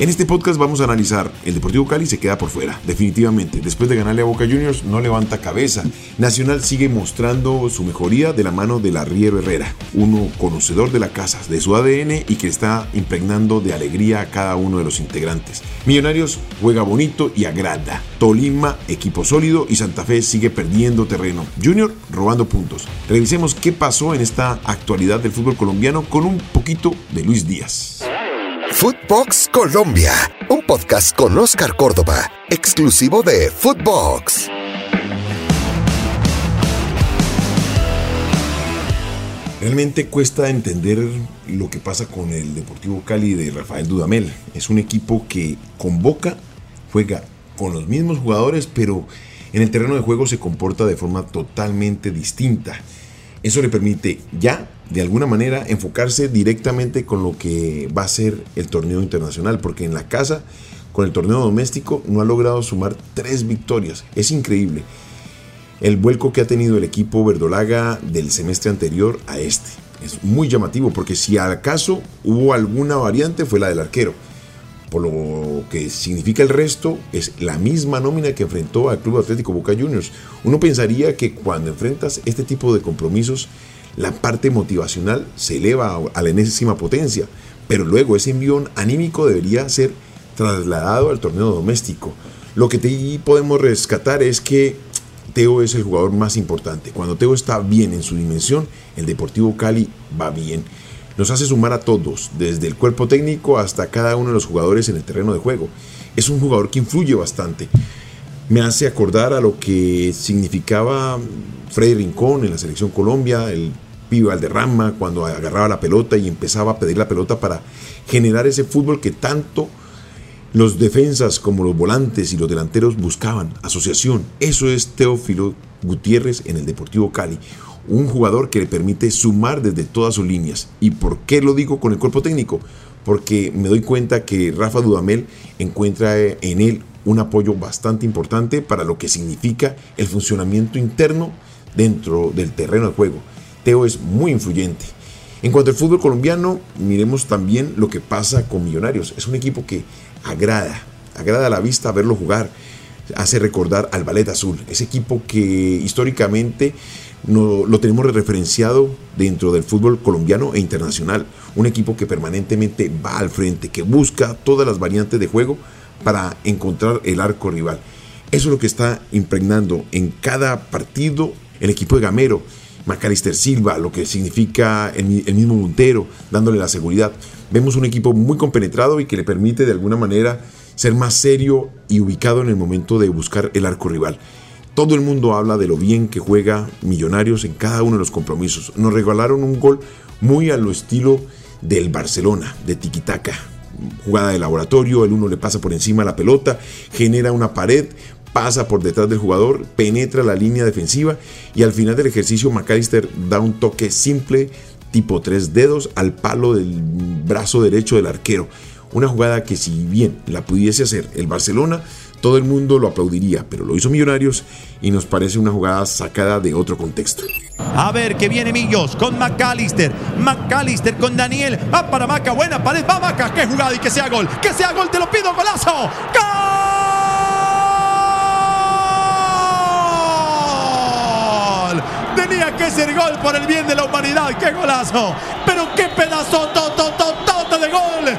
En este podcast vamos a analizar el Deportivo Cali se queda por fuera, definitivamente. Después de ganarle a Boca Juniors no levanta cabeza. Nacional sigue mostrando su mejoría de la mano del Arriero Herrera, uno conocedor de la casa, de su ADN y que está impregnando de alegría a cada uno de los integrantes. Millonarios juega bonito y agrada. Tolima, equipo sólido y Santa Fe sigue perdiendo terreno. Junior robando puntos. Revisemos qué pasó en esta actualidad del fútbol colombiano con un poquito de Luis Díaz. Footbox Colombia, un podcast con Oscar Córdoba, exclusivo de Footbox. Realmente cuesta entender lo que pasa con el Deportivo Cali de Rafael Dudamel. Es un equipo que convoca, juega con los mismos jugadores, pero en el terreno de juego se comporta de forma totalmente distinta. Eso le permite ya, de alguna manera, enfocarse directamente con lo que va a ser el torneo internacional, porque en la casa, con el torneo doméstico, no ha logrado sumar tres victorias. Es increíble el vuelco que ha tenido el equipo verdolaga del semestre anterior a este. Es muy llamativo, porque si acaso hubo alguna variante fue la del arquero por lo que significa el resto, es la misma nómina que enfrentó al Club Atlético Boca Juniors. Uno pensaría que cuando enfrentas este tipo de compromisos, la parte motivacional se eleva a la enésima potencia, pero luego ese envión anímico debería ser trasladado al torneo doméstico. Lo que podemos rescatar es que Teo es el jugador más importante. Cuando Teo está bien en su dimensión, el Deportivo Cali va bien nos hace sumar a todos, desde el cuerpo técnico hasta cada uno de los jugadores en el terreno de juego. Es un jugador que influye bastante. Me hace acordar a lo que significaba Freddy Rincón en la selección Colombia, el pibe Valderrama, cuando agarraba la pelota y empezaba a pedir la pelota para generar ese fútbol que tanto los defensas como los volantes y los delanteros buscaban, asociación. Eso es Teófilo Gutiérrez en el Deportivo Cali un jugador que le permite sumar desde todas sus líneas. ¿Y por qué lo digo con el cuerpo técnico? Porque me doy cuenta que Rafa Dudamel encuentra en él un apoyo bastante importante para lo que significa el funcionamiento interno dentro del terreno de juego. Teo es muy influyente. En cuanto al fútbol colombiano, miremos también lo que pasa con Millonarios. Es un equipo que agrada, agrada a la vista verlo jugar. Hace recordar al Ballet Azul, ese equipo que históricamente no, lo tenemos referenciado dentro del fútbol colombiano e internacional. Un equipo que permanentemente va al frente, que busca todas las variantes de juego para encontrar el arco rival. Eso es lo que está impregnando en cada partido el equipo de Gamero, Macalister Silva, lo que significa el, el mismo Montero, dándole la seguridad. Vemos un equipo muy compenetrado y que le permite de alguna manera ser más serio y ubicado en el momento de buscar el arco rival. Todo el mundo habla de lo bien que juega Millonarios en cada uno de los compromisos. Nos regalaron un gol muy a lo estilo del Barcelona, de Tiquitaca. Jugada de laboratorio, el uno le pasa por encima la pelota, genera una pared, pasa por detrás del jugador, penetra la línea defensiva y al final del ejercicio McAllister da un toque simple tipo tres dedos al palo del brazo derecho del arquero. Una jugada que si bien la pudiese hacer el Barcelona, todo el mundo lo aplaudiría, pero lo hizo Millonarios y nos parece una jugada sacada de otro contexto. A ver que viene Millos con McAllister. McAllister con Daniel. Va para Maca, buena pared. Va Maca, qué jugada y que sea gol. Que sea gol, te lo pido, golazo. ¡Gol! Tenía que ser gol por el bien de la humanidad. ¡Qué golazo! Pero qué pedazo, to, to, to, de gol.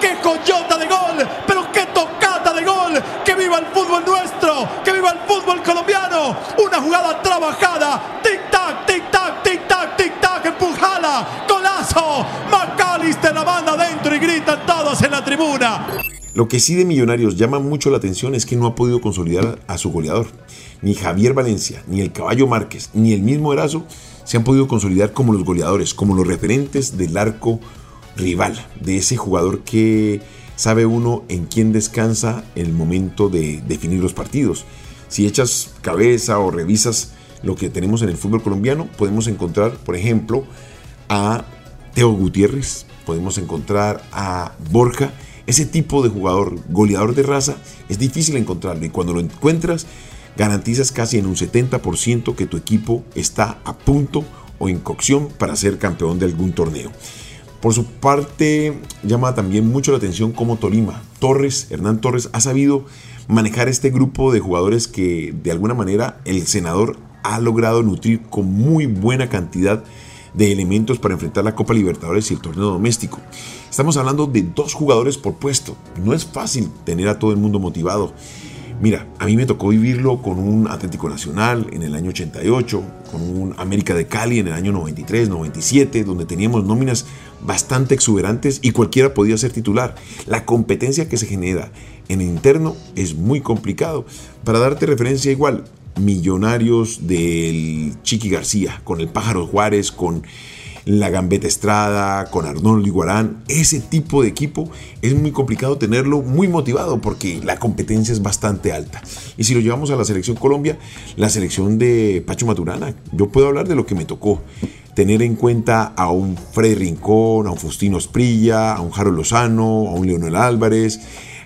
Qué coyota de gol. Pero qué tocata de gol. Que viva el fútbol nuestro. Que viva el fútbol colombiano. Una jugada trabajada. Tic-tac, tic-tac, tic-tac, tic-tac. Empujala. Golazo. McAllister la manda adentro y gritan todos en la tribuna. Lo que sí de Millonarios llama mucho la atención es que no ha podido consolidar a su goleador. Ni Javier Valencia, ni el Caballo Márquez, ni el mismo Erazo se han podido consolidar como los goleadores, como los referentes del arco rival, de ese jugador que sabe uno en quién descansa el momento de definir los partidos. Si echas cabeza o revisas lo que tenemos en el fútbol colombiano, podemos encontrar, por ejemplo, a Teo Gutiérrez, podemos encontrar a Borja, ese tipo de jugador, goleador de raza, es difícil encontrarlo y cuando lo encuentras, garantizas casi en un 70% que tu equipo está a punto o en cocción para ser campeón de algún torneo. Por su parte, llama también mucho la atención cómo Tolima, Torres, Hernán Torres, ha sabido manejar este grupo de jugadores que de alguna manera el senador ha logrado nutrir con muy buena cantidad de elementos para enfrentar la Copa Libertadores y el torneo doméstico. Estamos hablando de dos jugadores por puesto. No es fácil tener a todo el mundo motivado. Mira, a mí me tocó vivirlo con un Atlético Nacional en el año 88, con un América de Cali en el año 93, 97, donde teníamos nóminas bastante exuberantes y cualquiera podía ser titular. La competencia que se genera en el interno es muy complicado. Para darte referencia igual, millonarios del Chiqui García, con el Pájaro Juárez, con la Gambeta Estrada, con Arnold Iguarán, ese tipo de equipo es muy complicado tenerlo muy motivado porque la competencia es bastante alta. Y si lo llevamos a la selección Colombia, la selección de Pacho Maturana, yo puedo hablar de lo que me tocó. Tener en cuenta a un Freddy Rincón, a un Faustino Esprilla, a un Jaro Lozano, a un Leonel Álvarez,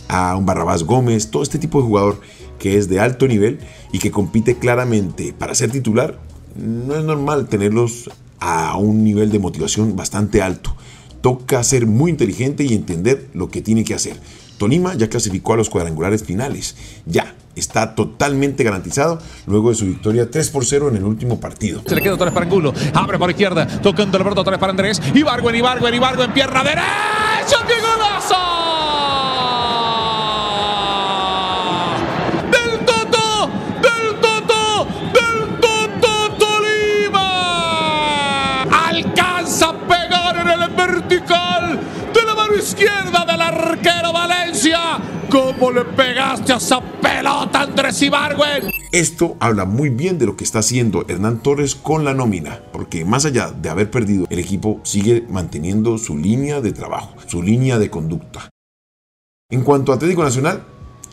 a un Barrabás Gómez, todo este tipo de jugador que es de alto nivel y que compite claramente para ser titular, no es normal tenerlos a un nivel de motivación bastante alto. Toca ser muy inteligente y entender lo que tiene que hacer. Tolima ya clasificó a los cuadrangulares finales. Ya, está totalmente garantizado luego de su victoria 3 por 0 en el último partido. Se le queda Torres para Angulo, abre por izquierda, tocando el Torres para Andrés, Ibargüen, Ibargüen, Ibargüen, pierna derecha, ¡qué golazo! ¿Cómo le pegaste a esa pelota, Andrés Ibargüen? Esto habla muy bien de lo que está haciendo Hernán Torres con la nómina, porque más allá de haber perdido, el equipo sigue manteniendo su línea de trabajo, su línea de conducta. En cuanto a Atlético Nacional,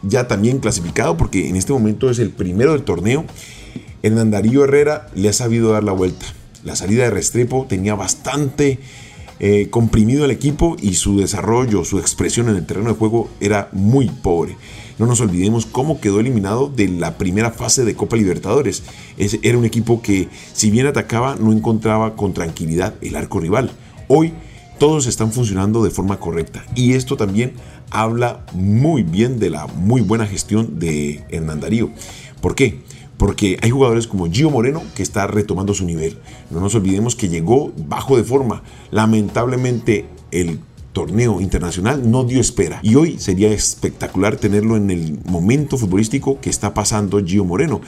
ya también clasificado, porque en este momento es el primero del torneo, Hernán Darío Herrera le ha sabido dar la vuelta. La salida de Restrepo tenía bastante eh, comprimido el equipo y su desarrollo, su expresión en el terreno de juego era muy pobre. No nos olvidemos cómo quedó eliminado de la primera fase de Copa Libertadores. era un equipo que, si bien atacaba, no encontraba con tranquilidad el arco rival. Hoy todos están funcionando de forma correcta y esto también habla muy bien de la muy buena gestión de Hernán Darío. ¿Por qué? Porque hay jugadores como Gio Moreno que está retomando su nivel. No nos olvidemos que llegó bajo de forma. Lamentablemente el torneo internacional no dio espera y hoy sería espectacular tenerlo en el momento futbolístico que está pasando Gio Moreno.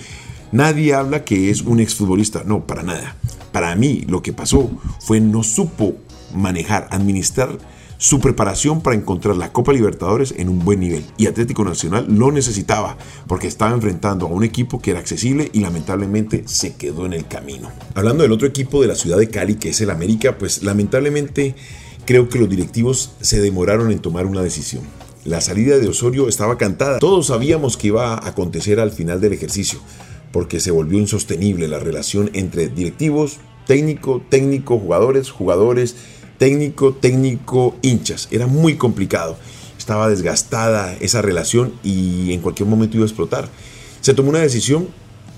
Nadie habla que es un exfutbolista, no, para nada. Para mí lo que pasó fue no supo manejar, administrar su preparación para encontrar la Copa Libertadores en un buen nivel. Y Atlético Nacional lo necesitaba porque estaba enfrentando a un equipo que era accesible y lamentablemente se quedó en el camino. Hablando del otro equipo de la ciudad de Cali, que es el América, pues lamentablemente creo que los directivos se demoraron en tomar una decisión. La salida de Osorio estaba cantada. Todos sabíamos que iba a acontecer al final del ejercicio, porque se volvió insostenible la relación entre directivos, técnico, técnico, jugadores, jugadores, técnico, técnico, hinchas. Era muy complicado. Estaba desgastada esa relación y en cualquier momento iba a explotar. Se tomó una decisión,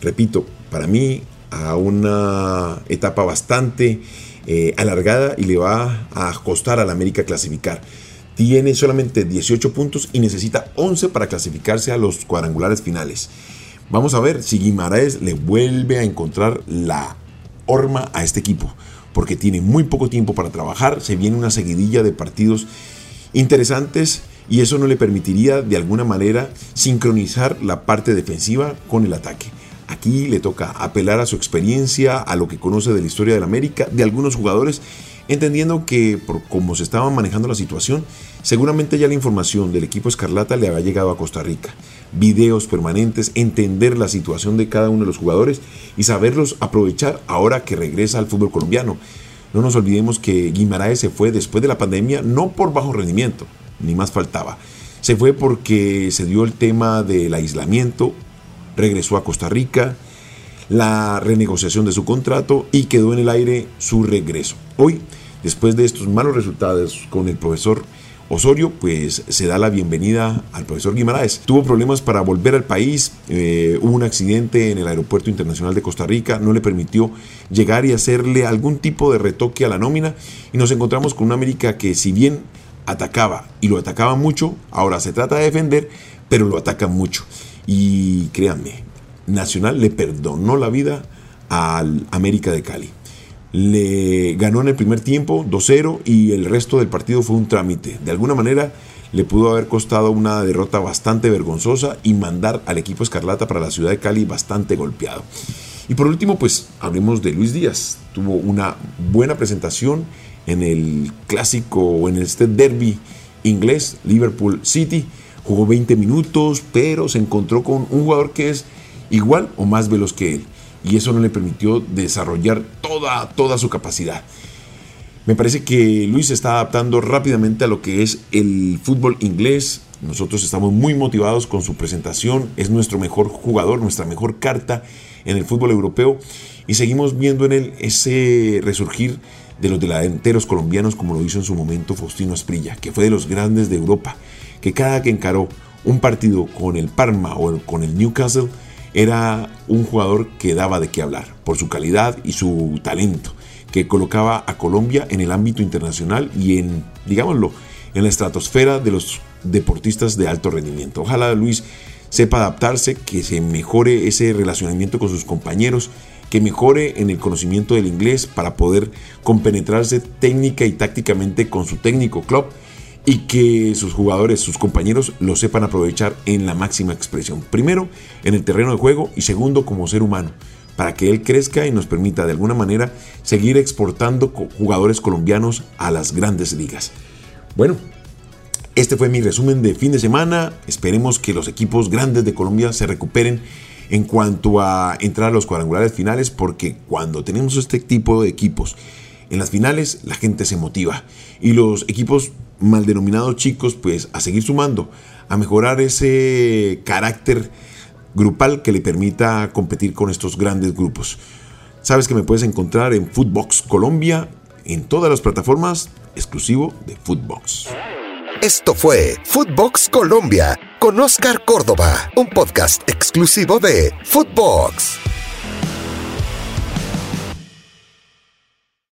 repito, para mí a una etapa bastante eh, alargada y le va a costar a la América clasificar. Tiene solamente 18 puntos y necesita 11 para clasificarse a los cuadrangulares finales. Vamos a ver si Guimaraes le vuelve a encontrar la horma a este equipo porque tiene muy poco tiempo para trabajar, se viene una seguidilla de partidos interesantes y eso no le permitiría de alguna manera sincronizar la parte defensiva con el ataque. Aquí le toca apelar a su experiencia, a lo que conoce de la historia de la América, de algunos jugadores, entendiendo que por cómo se estaba manejando la situación, seguramente ya la información del equipo Escarlata le había llegado a Costa Rica videos permanentes, entender la situación de cada uno de los jugadores y saberlos aprovechar ahora que regresa al fútbol colombiano. No nos olvidemos que Guimaraes se fue después de la pandemia no por bajo rendimiento, ni más faltaba. Se fue porque se dio el tema del aislamiento, regresó a Costa Rica, la renegociación de su contrato y quedó en el aire su regreso. Hoy, después de estos malos resultados con el profesor Osorio pues se da la bienvenida al profesor Guimaraes. Tuvo problemas para volver al país, eh, hubo un accidente en el aeropuerto internacional de Costa Rica, no le permitió llegar y hacerle algún tipo de retoque a la nómina y nos encontramos con una América que si bien atacaba y lo atacaba mucho, ahora se trata de defender, pero lo ataca mucho. Y créanme, Nacional le perdonó la vida al América de Cali le ganó en el primer tiempo 2-0 y el resto del partido fue un trámite. De alguna manera le pudo haber costado una derrota bastante vergonzosa y mandar al equipo Escarlata para la ciudad de Cali bastante golpeado. Y por último, pues hablemos de Luis Díaz. Tuvo una buena presentación en el clásico o en este derby inglés, Liverpool City. Jugó 20 minutos, pero se encontró con un jugador que es igual o más veloz que él y eso no le permitió desarrollar toda, toda su capacidad. Me parece que Luis se está adaptando rápidamente a lo que es el fútbol inglés. Nosotros estamos muy motivados con su presentación. Es nuestro mejor jugador, nuestra mejor carta en el fútbol europeo. Y seguimos viendo en él ese resurgir de los delanteros colombianos como lo hizo en su momento Faustino Asprilla, que fue de los grandes de Europa, que cada que encaró un partido con el Parma o con el Newcastle, era un jugador que daba de qué hablar por su calidad y su talento, que colocaba a Colombia en el ámbito internacional y en, digámoslo, en la estratosfera de los deportistas de alto rendimiento. Ojalá Luis sepa adaptarse, que se mejore ese relacionamiento con sus compañeros, que mejore en el conocimiento del inglés para poder compenetrarse técnica y tácticamente con su técnico club y que sus jugadores, sus compañeros lo sepan aprovechar en la máxima expresión. Primero, en el terreno de juego y segundo, como ser humano, para que él crezca y nos permita de alguna manera seguir exportando jugadores colombianos a las grandes ligas. Bueno, este fue mi resumen de fin de semana. Esperemos que los equipos grandes de Colombia se recuperen en cuanto a entrar a los cuadrangulares finales, porque cuando tenemos este tipo de equipos en las finales, la gente se motiva y los equipos mal denominados chicos, pues a seguir sumando, a mejorar ese carácter grupal que le permita competir con estos grandes grupos. Sabes que me puedes encontrar en Footbox Colombia, en todas las plataformas, exclusivo de Footbox. Esto fue Footbox Colombia con Oscar Córdoba, un podcast exclusivo de Footbox.